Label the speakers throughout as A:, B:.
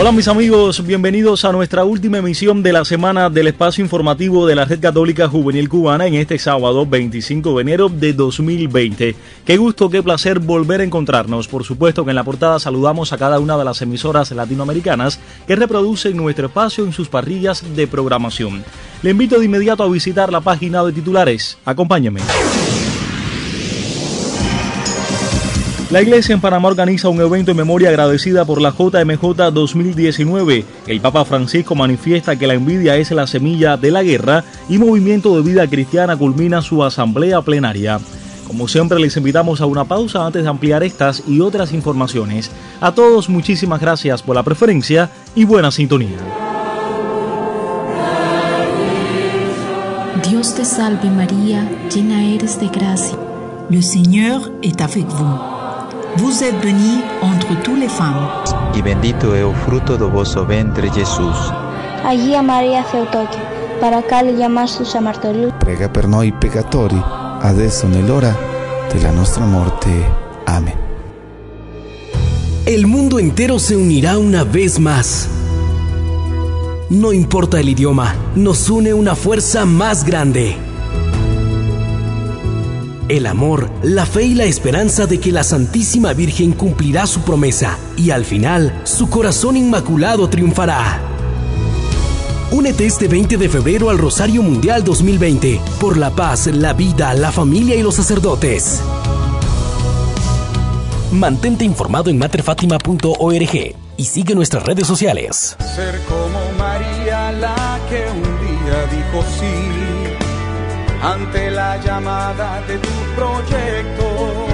A: Hola mis amigos, bienvenidos a nuestra última emisión de la semana del espacio informativo de la Red Católica Juvenil Cubana en este sábado 25 de enero de 2020. Qué gusto, qué placer volver a encontrarnos. Por supuesto que en la portada saludamos a cada una de las emisoras latinoamericanas que reproducen nuestro espacio en sus parrillas de programación. Le invito de inmediato a visitar la página de titulares. Acompáñeme. La iglesia en Panamá organiza un evento en memoria agradecida por la JMJ 2019. El Papa Francisco manifiesta que la envidia es la semilla de la guerra y Movimiento de Vida Cristiana culmina su asamblea plenaria. Como siempre les invitamos a una pausa antes de ampliar estas y otras informaciones. A todos muchísimas gracias por la preferencia y buena sintonía.
B: Dios te salve María, llena eres de gracia.
C: Le Seigneur est avec vous. Vous êtes bénie entre toutes les femmes.
D: Y bendito es el fruto de vuestro vientre Jesús.
E: María Maria Theotokio, para le llamarse San Martello.
F: Prega per noi peccatori, adesso nell'ora della nostra morte. Amén.
G: El mundo entero se unirá una vez más. No importa el idioma, nos une una fuerza más grande el amor, la fe y la esperanza de que la Santísima Virgen cumplirá su promesa y al final su corazón inmaculado triunfará. Únete este 20 de febrero al Rosario Mundial 2020 por la paz, la vida, la familia y los sacerdotes. Mantente informado en materfatima.org y sigue nuestras redes sociales.
H: Ser como María la que un día dijo sí ante la llamada de tu proyecto.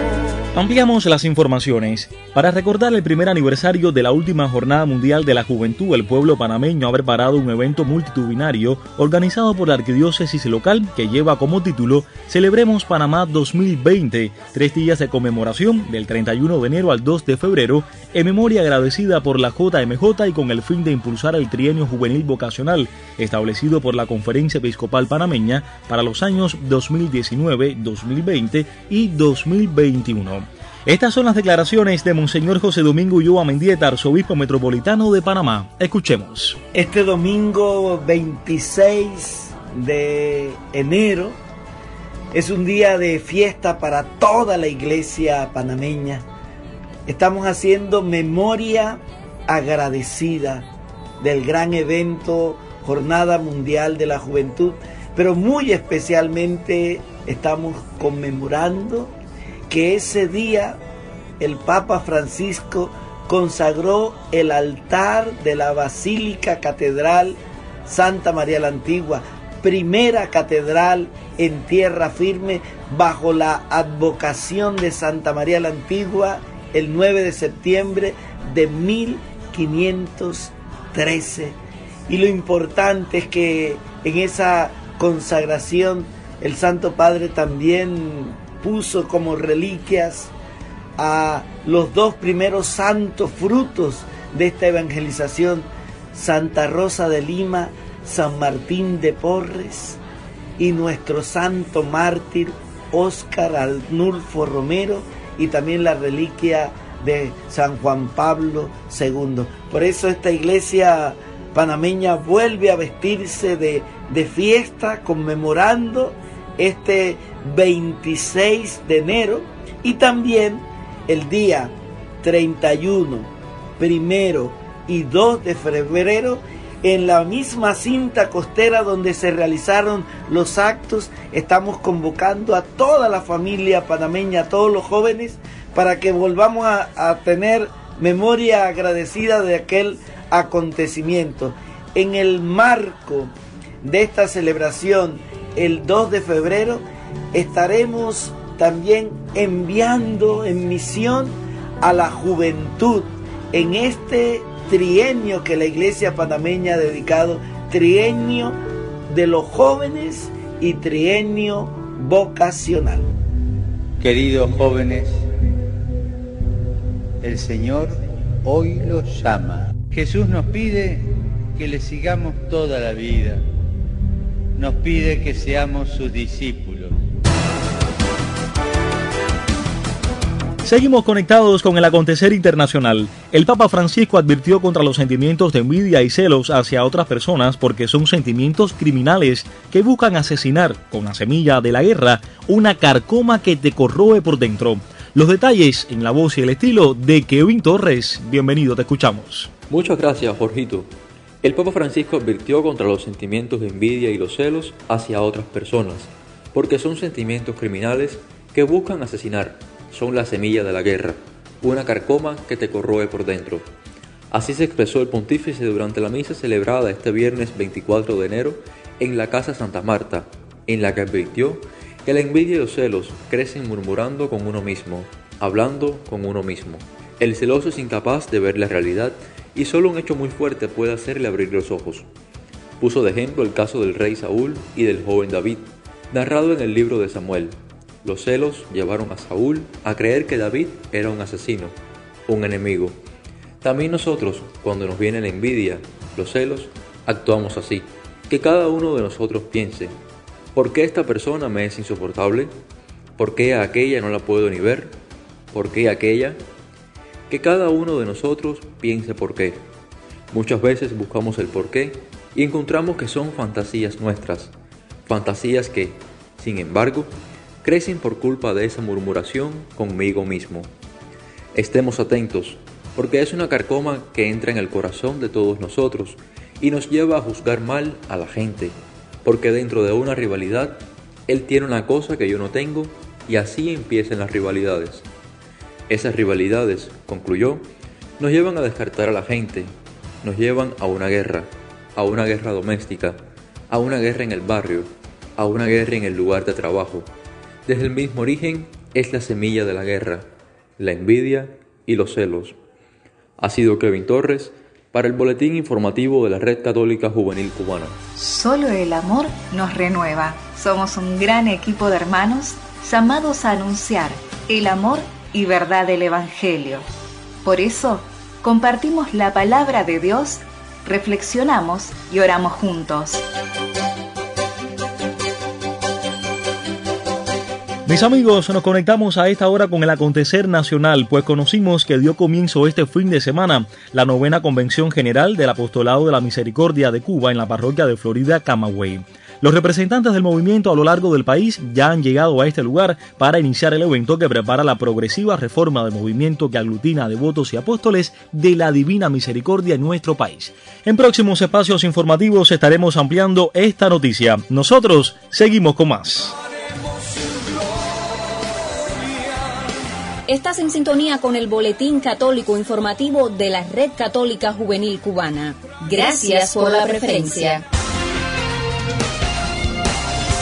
A: Ampliamos las informaciones. Para recordar el primer aniversario de la última Jornada Mundial de la Juventud, el pueblo panameño ha preparado un evento multitudinario organizado por la arquidiócesis local que lleva como título Celebremos Panamá 2020, tres días de conmemoración del 31 de enero al 2 de febrero, en memoria agradecida por la JMJ y con el fin de impulsar el trienio juvenil vocacional establecido por la Conferencia Episcopal Panameña para los años 2019, 2020 y 2021. Estas son las declaraciones de Monseñor José Domingo Ulloa Mendieta, arzobispo metropolitano de Panamá. Escuchemos.
I: Este domingo 26 de enero es un día de fiesta para toda la iglesia panameña. Estamos haciendo memoria agradecida del gran evento Jornada Mundial de la Juventud, pero muy especialmente estamos conmemorando que ese día el Papa Francisco consagró el altar de la Basílica Catedral Santa María la Antigua, primera catedral en tierra firme bajo la advocación de Santa María la Antigua el 9 de septiembre de 1513. Y lo importante es que en esa consagración el Santo Padre también puso como reliquias a los dos primeros santos frutos de esta evangelización, Santa Rosa de Lima, San Martín de Porres y nuestro santo mártir Óscar Arnulfo Romero y también la reliquia de San Juan Pablo II. Por eso esta iglesia panameña vuelve a vestirse de, de fiesta conmemorando este 26 de enero y también el día 31, primero y 2 de febrero en la misma cinta costera donde se realizaron los actos, estamos convocando a toda la familia panameña, a todos los jóvenes, para que volvamos a, a tener memoria agradecida de aquel acontecimiento. En el marco de esta celebración, el 2 de febrero, estaremos también enviando en misión a la juventud en este trienio que la iglesia panameña ha dedicado, trienio de los jóvenes y trienio vocacional.
J: Queridos jóvenes, el Señor hoy los llama. Jesús nos pide que le sigamos toda la vida. Nos pide que seamos sus discípulos.
A: Seguimos conectados con el acontecer internacional. El Papa Francisco advirtió contra los sentimientos de envidia y celos hacia otras personas porque son sentimientos criminales que buscan asesinar con la semilla de la guerra una carcoma que te corroe por dentro. Los detalles en la voz y el estilo de Kevin Torres. Bienvenido, te escuchamos.
K: Muchas gracias, Jorgito. El Papa Francisco advirtió contra los sentimientos de envidia y los celos hacia otras personas, porque son sentimientos criminales que buscan asesinar son la semilla de la guerra, una carcoma que te corroe por dentro. Así se expresó el pontífice durante la misa celebrada este viernes 24 de enero en la Casa Santa Marta, en la que advirtió que la envidia y los celos crecen murmurando con uno mismo, hablando con uno mismo. El celoso es incapaz de ver la realidad y solo un hecho muy fuerte puede hacerle abrir los ojos. Puso de ejemplo el caso del rey Saúl y del joven David, narrado en el libro de Samuel, los celos llevaron a Saúl a creer que David era un asesino, un enemigo. También nosotros, cuando nos viene la envidia, los celos, actuamos así. Que cada uno de nosotros piense, ¿por qué esta persona me es insoportable? ¿Por qué a aquella no la puedo ni ver? ¿Por qué aquella? Que cada uno de nosotros piense por qué. Muchas veces buscamos el por qué y encontramos que son fantasías nuestras, fantasías que, sin embargo, crecen por culpa de esa murmuración conmigo mismo. Estemos atentos, porque es una carcoma que entra en el corazón de todos nosotros y nos lleva a juzgar mal a la gente, porque dentro de una rivalidad, él tiene una cosa que yo no tengo y así empiezan las rivalidades. Esas rivalidades, concluyó, nos llevan a descartar a la gente, nos llevan a una guerra, a una guerra doméstica, a una guerra en el barrio, a una guerra en el lugar de trabajo, desde el mismo origen es la semilla de la guerra, la envidia y los celos. Ha sido Kevin Torres para el Boletín Informativo de la Red Católica Juvenil Cubana.
L: Solo el amor nos renueva. Somos un gran equipo de hermanos llamados a anunciar el amor y verdad del Evangelio. Por eso, compartimos la palabra de Dios, reflexionamos y oramos juntos.
A: Mis amigos, nos conectamos a esta hora con el acontecer nacional, pues conocimos que dio comienzo este fin de semana la novena Convención General del Apostolado de la Misericordia de Cuba en la parroquia de Florida, Camagüey. Los representantes del movimiento a lo largo del país ya han llegado a este lugar para iniciar el evento que prepara la progresiva reforma del movimiento que aglutina devotos y apóstoles de la Divina Misericordia en nuestro país. En próximos espacios informativos estaremos ampliando esta noticia. Nosotros seguimos con más.
M: Estás en sintonía con el Boletín Católico Informativo de la Red Católica Juvenil Cubana. Gracias por la preferencia.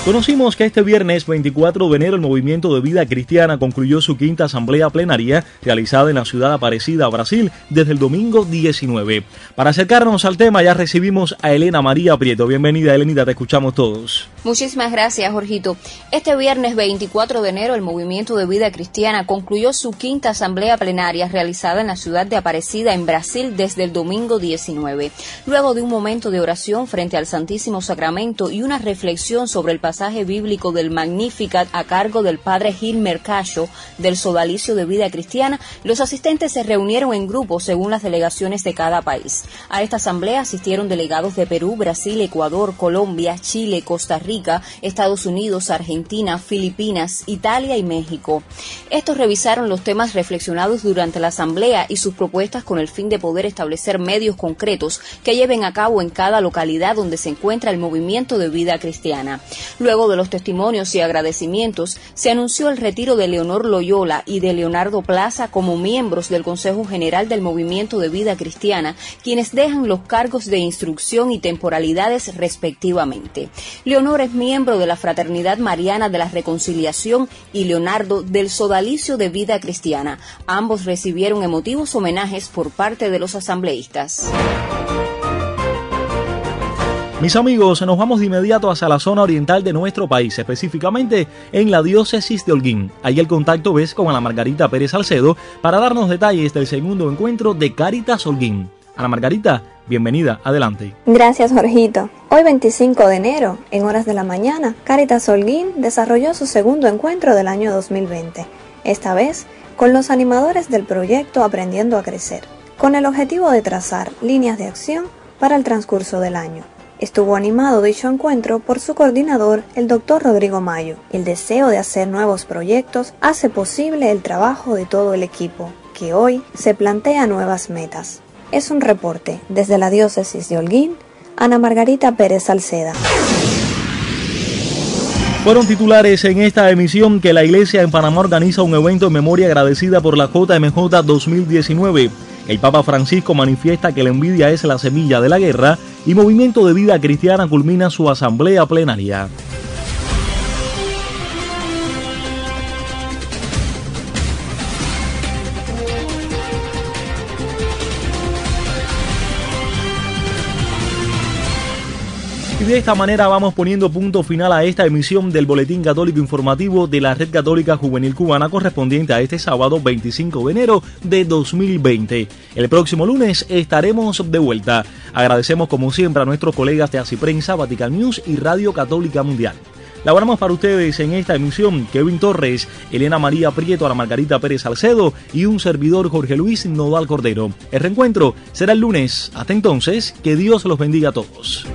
A: Conocimos que este viernes 24 de enero el Movimiento de Vida Cristiana concluyó su quinta asamblea plenaria realizada en la ciudad Aparecida, Brasil, desde el domingo 19. Para acercarnos al tema ya recibimos a Elena María Prieto. Bienvenida Elenita, te escuchamos todos.
M: Muchísimas gracias, Jorgito. Este viernes 24 de enero el Movimiento de Vida Cristiana concluyó su quinta asamblea plenaria realizada en la ciudad de Aparecida, en Brasil, desde el domingo 19. Luego de un momento de oración frente al Santísimo Sacramento y una reflexión sobre el pasaje bíblico del Magnificat a cargo del padre Gil Mercacho del Sodalicio de Vida Cristiana, los asistentes se reunieron en grupos según las delegaciones de cada país. A esta asamblea asistieron delegados de Perú, Brasil, Ecuador, Colombia, Chile, Costa Rica, Estados Unidos, Argentina, Filipinas, Italia y México. Estos revisaron los temas reflexionados durante la asamblea y sus propuestas con el fin de poder establecer medios concretos que lleven a cabo en cada localidad donde se encuentra el movimiento de vida cristiana. Luego de los testimonios y agradecimientos, se anunció el retiro de Leonor Loyola y de Leonardo Plaza como miembros del Consejo General del Movimiento de Vida Cristiana, quienes dejan los cargos de instrucción y temporalidades respectivamente. Leonor es miembro de la Fraternidad Mariana de la Reconciliación y Leonardo del Sodalicio de Vida Cristiana. Ambos recibieron emotivos homenajes por parte de los asambleístas.
A: Mis amigos, nos vamos de inmediato hacia la zona oriental de nuestro país, específicamente en la diócesis de Holguín. Ahí el contacto es con Ana Margarita Pérez Salcedo para darnos detalles del segundo encuentro de Caritas Holguín. Ana Margarita, bienvenida, adelante.
N: Gracias, Jorgito. Hoy 25 de enero, en horas de la mañana, Caritas Holguín desarrolló su segundo encuentro del año 2020, esta vez con los animadores del proyecto Aprendiendo a Crecer, con el objetivo de trazar líneas de acción para el transcurso del año. Estuvo animado dicho encuentro por su coordinador, el doctor Rodrigo Mayo. El deseo de hacer nuevos proyectos hace posible el trabajo de todo el equipo, que hoy se plantea nuevas metas. Es un reporte desde la diócesis de Holguín, Ana Margarita Pérez Salceda.
A: Fueron titulares en esta emisión que la iglesia en Panamá organiza un evento en memoria agradecida por la JMJ 2019. El Papa Francisco manifiesta que la envidia es la semilla de la guerra y Movimiento de Vida Cristiana culmina su asamblea plenaria. Y de esta manera vamos poniendo punto final a esta emisión del Boletín Católico Informativo de la Red Católica Juvenil Cubana correspondiente a este sábado 25 de enero de 2020. El próximo lunes estaremos de vuelta. Agradecemos como siempre a nuestros colegas de Así Prensa, Vatican News y Radio Católica Mundial. Laboramos para ustedes en esta emisión Kevin Torres, Elena María Prieto, Ana Margarita Pérez Salcedo y un servidor Jorge Luis Nodal Cordero. El reencuentro será el lunes. Hasta entonces, que Dios los bendiga a todos.